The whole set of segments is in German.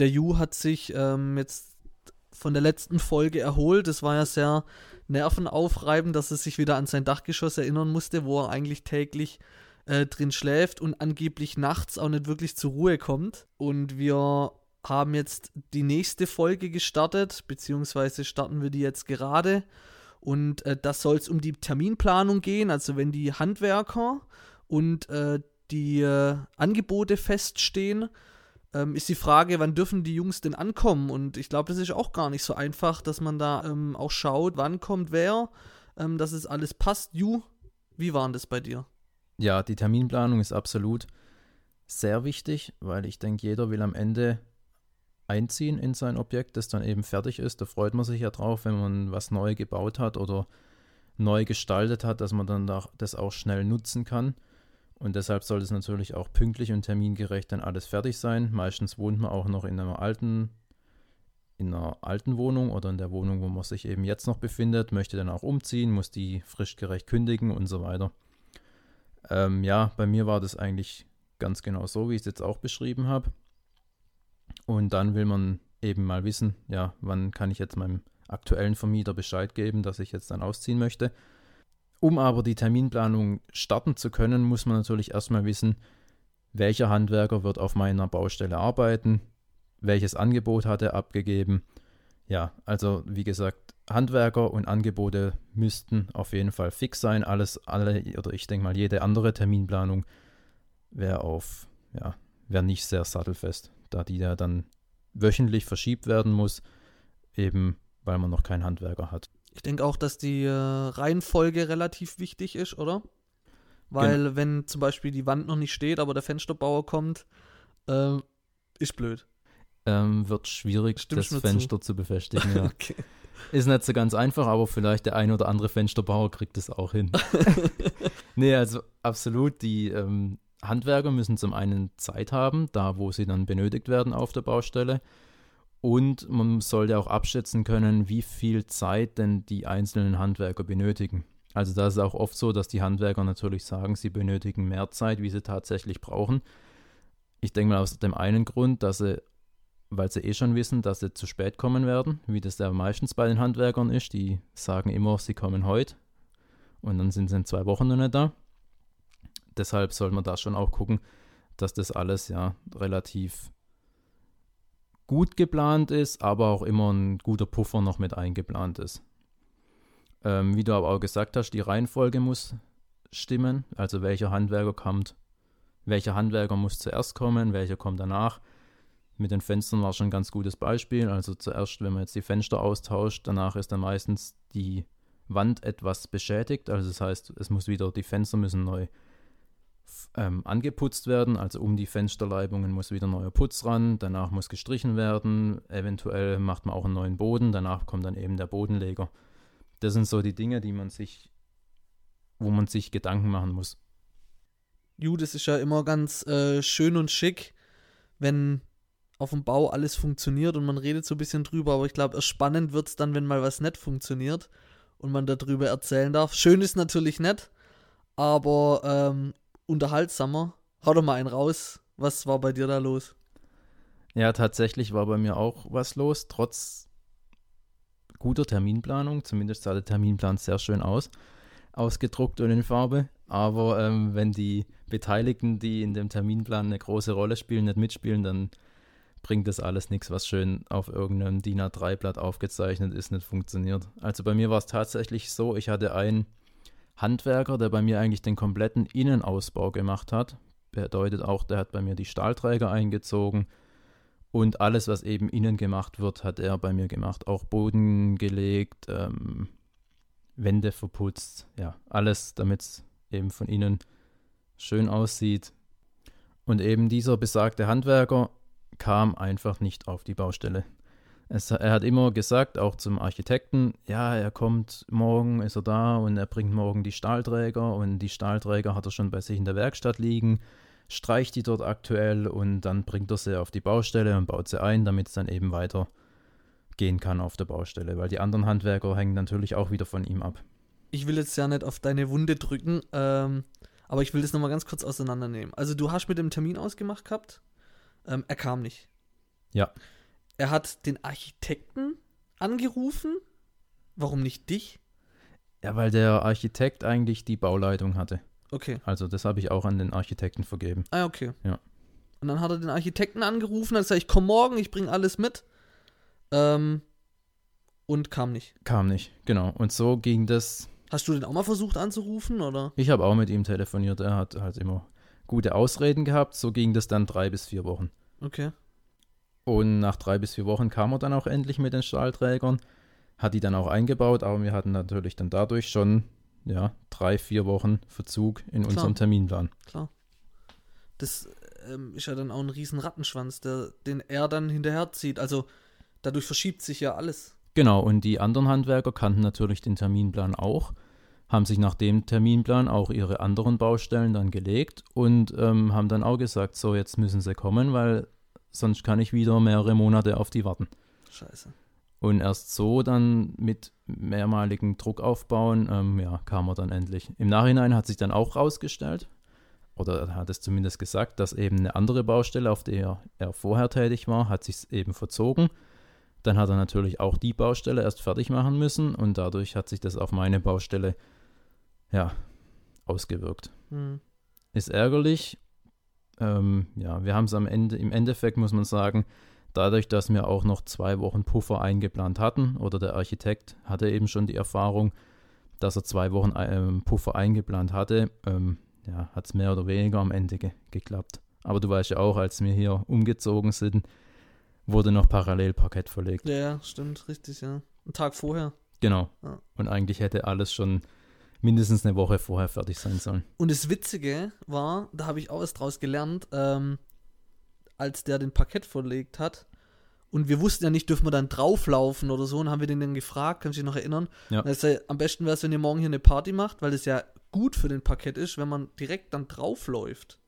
der Ju hat sich ähm, jetzt von der letzten Folge erholt. Es war ja sehr nervenaufreibend, dass er sich wieder an sein Dachgeschoss erinnern musste, wo er eigentlich täglich äh, drin schläft und angeblich nachts auch nicht wirklich zur Ruhe kommt. Und wir haben jetzt die nächste Folge gestartet, beziehungsweise starten wir die jetzt gerade. Und äh, das soll es um die Terminplanung gehen, also wenn die Handwerker und äh, die äh, Angebote feststehen, ähm, ist die Frage, wann dürfen die Jungs denn ankommen? Und ich glaube, das ist auch gar nicht so einfach, dass man da ähm, auch schaut, wann kommt wer, ähm, dass es alles passt. Ju, wie war das bei dir? Ja, die Terminplanung ist absolut sehr wichtig, weil ich denke, jeder will am Ende einziehen in sein Objekt, das dann eben fertig ist. Da freut man sich ja drauf, wenn man was neu gebaut hat oder neu gestaltet hat, dass man dann das auch schnell nutzen kann. Und deshalb sollte es natürlich auch pünktlich und termingerecht dann alles fertig sein. Meistens wohnt man auch noch in einer alten, in einer alten Wohnung oder in der Wohnung, wo man sich eben jetzt noch befindet, möchte dann auch umziehen, muss die frischgerecht kündigen und so weiter. Ähm, ja, bei mir war das eigentlich ganz genau so, wie ich es jetzt auch beschrieben habe. Und dann will man eben mal wissen, ja, wann kann ich jetzt meinem aktuellen Vermieter Bescheid geben, dass ich jetzt dann ausziehen möchte. Um aber die Terminplanung starten zu können, muss man natürlich erstmal wissen, welcher Handwerker wird auf meiner Baustelle arbeiten, welches Angebot hat er abgegeben. Ja, also wie gesagt, Handwerker und Angebote müssten auf jeden Fall fix sein. Alles, alle, oder ich denke mal, jede andere Terminplanung wäre auf, ja, wäre nicht sehr sattelfest, da die ja dann wöchentlich verschiebt werden muss, eben weil man noch keinen Handwerker hat. Ich denke auch, dass die äh, Reihenfolge relativ wichtig ist, oder? Weil genau. wenn zum Beispiel die Wand noch nicht steht, aber der Fensterbauer kommt, äh, ist blöd. Ähm, wird schwierig, Stimmst das Fenster zu, zu befestigen, ja. okay. Ist nicht so ganz einfach, aber vielleicht der ein oder andere Fensterbauer kriegt es auch hin. nee, also absolut, die ähm, Handwerker müssen zum einen Zeit haben, da wo sie dann benötigt werden auf der Baustelle. Und man sollte auch abschätzen können, wie viel Zeit denn die einzelnen Handwerker benötigen. Also da ist auch oft so, dass die Handwerker natürlich sagen, sie benötigen mehr Zeit, wie sie tatsächlich brauchen. Ich denke mal aus dem einen Grund, dass sie, weil sie eh schon wissen, dass sie zu spät kommen werden, wie das ja meistens bei den Handwerkern ist. Die sagen immer, sie kommen heute und dann sind sie in zwei Wochen noch nicht da. Deshalb soll man da schon auch gucken, dass das alles ja relativ gut geplant ist, aber auch immer ein guter Puffer noch mit eingeplant ist. Ähm, wie du aber auch gesagt hast, die Reihenfolge muss stimmen, also welcher Handwerker kommt, welcher Handwerker muss zuerst kommen, welcher kommt danach. Mit den Fenstern war schon ein ganz gutes Beispiel. Also zuerst, wenn man jetzt die Fenster austauscht, danach ist dann meistens die Wand etwas beschädigt. Also das heißt, es muss wieder, die Fenster müssen neu ähm, angeputzt werden. Also um die Fensterleibungen muss wieder neuer Putz ran, danach muss gestrichen werden, eventuell macht man auch einen neuen Boden, danach kommt dann eben der Bodenleger. Das sind so die Dinge, die man sich, wo man sich Gedanken machen muss. Ju, das ist ja immer ganz äh, schön und schick, wenn auf dem Bau alles funktioniert und man redet so ein bisschen drüber, aber ich glaube, spannend wird es dann, wenn mal was nicht funktioniert und man darüber erzählen darf. Schön ist natürlich nett, aber ähm, unterhaltsamer. Hau doch mal einen raus. Was war bei dir da los? Ja, tatsächlich war bei mir auch was los, trotz guter Terminplanung. Zumindest sah der Terminplan sehr schön aus, ausgedruckt und in Farbe. Aber ähm, wenn die Beteiligten, die in dem Terminplan eine große Rolle spielen, nicht mitspielen, dann bringt das alles nichts, was schön auf irgendeinem DIN A3-Blatt aufgezeichnet ist, nicht funktioniert. Also bei mir war es tatsächlich so, ich hatte ein Handwerker, der bei mir eigentlich den kompletten Innenausbau gemacht hat. Bedeutet auch, der hat bei mir die Stahlträger eingezogen und alles, was eben innen gemacht wird, hat er bei mir gemacht. Auch Boden gelegt, ähm, Wände verputzt, ja, alles, damit es eben von innen schön aussieht. Und eben dieser besagte Handwerker kam einfach nicht auf die Baustelle. Es, er hat immer gesagt, auch zum Architekten, ja, er kommt morgen, ist er da und er bringt morgen die Stahlträger und die Stahlträger hat er schon bei sich in der Werkstatt liegen, streicht die dort aktuell und dann bringt er sie auf die Baustelle und baut sie ein, damit es dann eben weiter gehen kann auf der Baustelle, weil die anderen Handwerker hängen natürlich auch wieder von ihm ab. Ich will jetzt ja nicht auf deine Wunde drücken, ähm, aber ich will das nochmal ganz kurz auseinandernehmen. Also du hast mit dem Termin ausgemacht gehabt, ähm, er kam nicht. Ja. Er hat den Architekten angerufen. Warum nicht dich? Ja, weil der Architekt eigentlich die Bauleitung hatte. Okay. Also das habe ich auch an den Architekten vergeben. Ah, okay. Ja. Und dann hat er den Architekten angerufen, hat gesagt, ich komme morgen, ich bringe alles mit. Ähm, und kam nicht. Kam nicht, genau. Und so ging das. Hast du den auch mal versucht anzurufen, oder? Ich habe auch mit ihm telefoniert. Er hat halt immer gute Ausreden gehabt. So ging das dann drei bis vier Wochen. Okay. Und nach drei bis vier Wochen kam er dann auch endlich mit den Stahlträgern, hat die dann auch eingebaut, aber wir hatten natürlich dann dadurch schon ja, drei, vier Wochen Verzug in Klar. unserem Terminplan. Klar. Das ähm, ist ja dann auch ein riesen Rattenschwanz, der, den er dann hinterherzieht. Also dadurch verschiebt sich ja alles. Genau, und die anderen Handwerker kannten natürlich den Terminplan auch, haben sich nach dem Terminplan auch ihre anderen Baustellen dann gelegt und ähm, haben dann auch gesagt, so jetzt müssen sie kommen, weil sonst kann ich wieder mehrere Monate auf die warten. Scheiße. Und erst so dann mit mehrmaligen Druck aufbauen, ähm, ja, kam er dann endlich. Im Nachhinein hat sich dann auch rausgestellt, oder er hat es zumindest gesagt, dass eben eine andere Baustelle, auf der er vorher tätig war, hat sich eben verzogen. Dann hat er natürlich auch die Baustelle erst fertig machen müssen und dadurch hat sich das auf meine Baustelle ja ausgewirkt. Hm. Ist ärgerlich. Ähm, ja, wir haben es am Ende, im Endeffekt muss man sagen, dadurch, dass wir auch noch zwei Wochen Puffer eingeplant hatten, oder der Architekt hatte eben schon die Erfahrung, dass er zwei Wochen ähm, Puffer eingeplant hatte, ähm, ja, hat es mehr oder weniger am Ende ge geklappt. Aber du weißt ja auch, als wir hier umgezogen sind, wurde noch parallel Parkett verlegt. Ja, stimmt, richtig, ja. Einen Tag vorher. Genau. Ja. Und eigentlich hätte alles schon mindestens eine Woche vorher fertig sein sollen. Und das Witzige war, da habe ich auch was draus gelernt, ähm, als der den Parkett verlegt hat. Und wir wussten ja nicht, dürfen wir dann drauflaufen oder so. Und haben wir den dann gefragt, kannst du dich noch erinnern? Ja. Also, am besten wäre es, wenn ihr morgen hier eine Party macht, weil es ja gut für den Parkett ist, wenn man direkt dann draufläuft.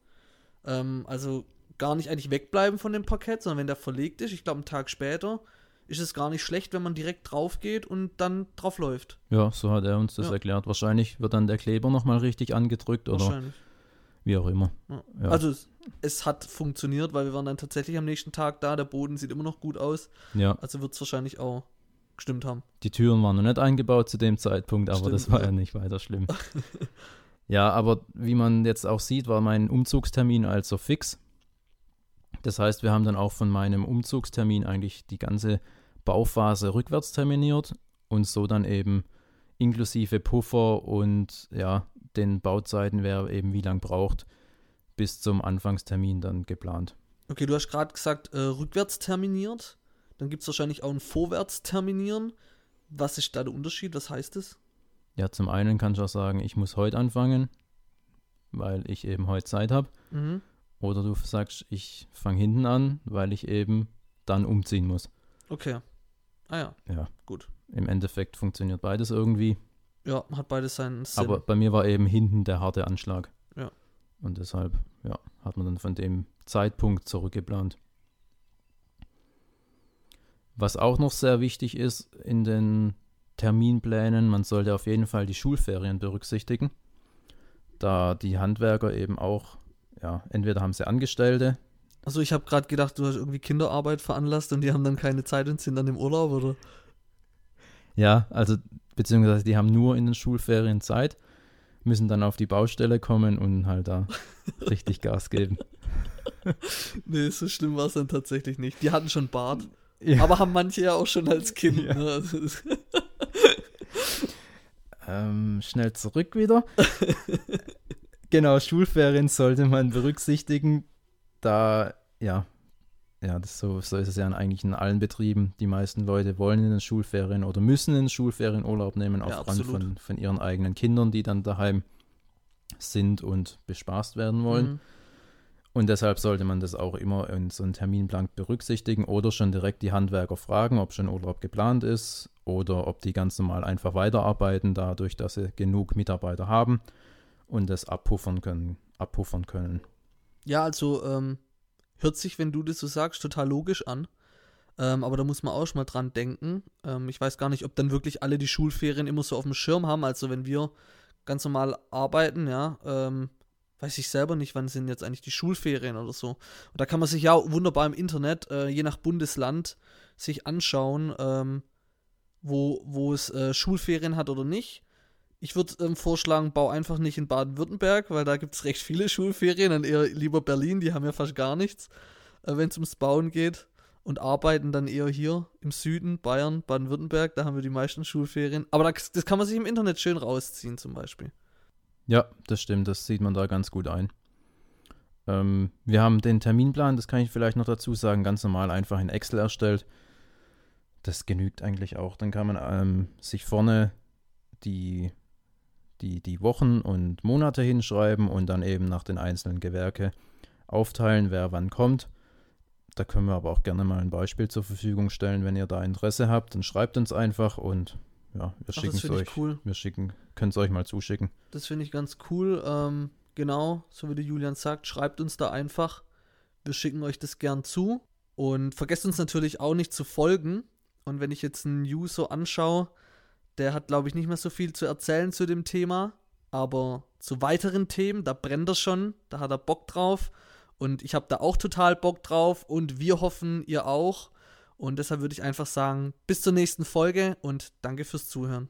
Ähm, also gar nicht eigentlich wegbleiben von dem Parkett, sondern wenn der verlegt ist, ich glaube einen Tag später, ist es gar nicht schlecht, wenn man direkt drauf geht und dann drauf läuft. Ja, so hat er uns das ja. erklärt. Wahrscheinlich wird dann der Kleber nochmal richtig angedrückt oder wie auch immer. Ja. Ja. Also es, es, hat funktioniert, weil wir waren dann tatsächlich am nächsten Tag da, der Boden sieht immer noch gut aus. Ja. Also wird es wahrscheinlich auch gestimmt haben. Die Türen waren noch nicht eingebaut zu dem Zeitpunkt, aber Stimmt, das war ja. ja nicht weiter schlimm. ja, aber wie man jetzt auch sieht, war mein Umzugstermin also fix. Das heißt, wir haben dann auch von meinem Umzugstermin eigentlich die ganze Bauphase rückwärts terminiert und so dann eben inklusive Puffer und ja, den Bauzeiten, wer eben wie lang braucht, bis zum Anfangstermin dann geplant. Okay, du hast gerade gesagt, äh, rückwärts terminiert. Dann gibt es wahrscheinlich auch ein vorwärts terminieren. Was ist da der Unterschied? Was heißt es? Ja, zum einen kann ich auch sagen, ich muss heute anfangen, weil ich eben heute Zeit habe. Mhm. Oder du sagst, ich fange hinten an, weil ich eben dann umziehen muss. Okay. Ah ja. Ja. Gut. Im Endeffekt funktioniert beides irgendwie. Ja, hat beides seinen Sinn. Aber bei mir war eben hinten der harte Anschlag. Ja. Und deshalb, ja, hat man dann von dem Zeitpunkt zurückgeplant. Was auch noch sehr wichtig ist in den Terminplänen, man sollte auf jeden Fall die Schulferien berücksichtigen, da die Handwerker eben auch ja, entweder haben sie Angestellte. Also ich habe gerade gedacht, du hast irgendwie Kinderarbeit veranlasst und die haben dann keine Zeit und sind dann im Urlaub, oder? Ja, also beziehungsweise die haben nur in den Schulferien Zeit, müssen dann auf die Baustelle kommen und halt da richtig Gas geben. nee, so schlimm war es dann tatsächlich nicht. Die hatten schon Bart. Ja. Aber haben manche ja auch schon als Kind. Ja. Ne? Also ähm, schnell zurück wieder. Genau, Schulferien sollte man berücksichtigen, da, ja, ja, das so, so ist es ja eigentlich in allen Betrieben. Die meisten Leute wollen in den Schulferien oder müssen in den Schulferien Urlaub nehmen, aufgrund ja, von, von ihren eigenen Kindern, die dann daheim sind und bespaßt werden wollen. Mhm. Und deshalb sollte man das auch immer in so einem Terminplan berücksichtigen oder schon direkt die Handwerker fragen, ob schon Urlaub geplant ist oder ob die ganz normal einfach weiterarbeiten, dadurch, dass sie genug Mitarbeiter haben und das abpuffern können. Abpuffern können. Ja, also ähm, hört sich, wenn du das so sagst, total logisch an. Ähm, aber da muss man auch schon mal dran denken. Ähm, ich weiß gar nicht, ob dann wirklich alle die Schulferien immer so auf dem Schirm haben. Also wenn wir ganz normal arbeiten, ja, ähm, weiß ich selber nicht, wann sind jetzt eigentlich die Schulferien oder so. Und da kann man sich ja wunderbar im Internet, äh, je nach Bundesland, sich anschauen, ähm, wo, wo es äh, Schulferien hat oder nicht. Ich würde ähm, vorschlagen, bau einfach nicht in Baden-Württemberg, weil da gibt es recht viele Schulferien, dann eher lieber Berlin, die haben ja fast gar nichts, äh, wenn es ums Bauen geht. Und arbeiten dann eher hier im Süden, Bayern, Baden-Württemberg, da haben wir die meisten Schulferien. Aber das, das kann man sich im Internet schön rausziehen, zum Beispiel. Ja, das stimmt, das sieht man da ganz gut ein. Ähm, wir haben den Terminplan, das kann ich vielleicht noch dazu sagen, ganz normal einfach in Excel erstellt. Das genügt eigentlich auch. Dann kann man ähm, sich vorne die, die, die Wochen und Monate hinschreiben und dann eben nach den einzelnen Gewerke aufteilen, wer wann kommt. Da können wir aber auch gerne mal ein Beispiel zur Verfügung stellen, wenn ihr da Interesse habt, dann schreibt uns einfach und ja, wir schicken es euch. Cool. Wir schicken, können es euch mal zuschicken. Das finde ich ganz cool. Ähm, genau, so wie der Julian sagt, schreibt uns da einfach. Wir schicken euch das gern zu. Und vergesst uns natürlich auch nicht zu folgen. Und wenn ich jetzt einen User anschaue, der hat, glaube ich, nicht mehr so viel zu erzählen zu dem Thema, aber zu weiteren Themen, da brennt er schon, da hat er Bock drauf und ich habe da auch total Bock drauf und wir hoffen, ihr auch. Und deshalb würde ich einfach sagen, bis zur nächsten Folge und danke fürs Zuhören.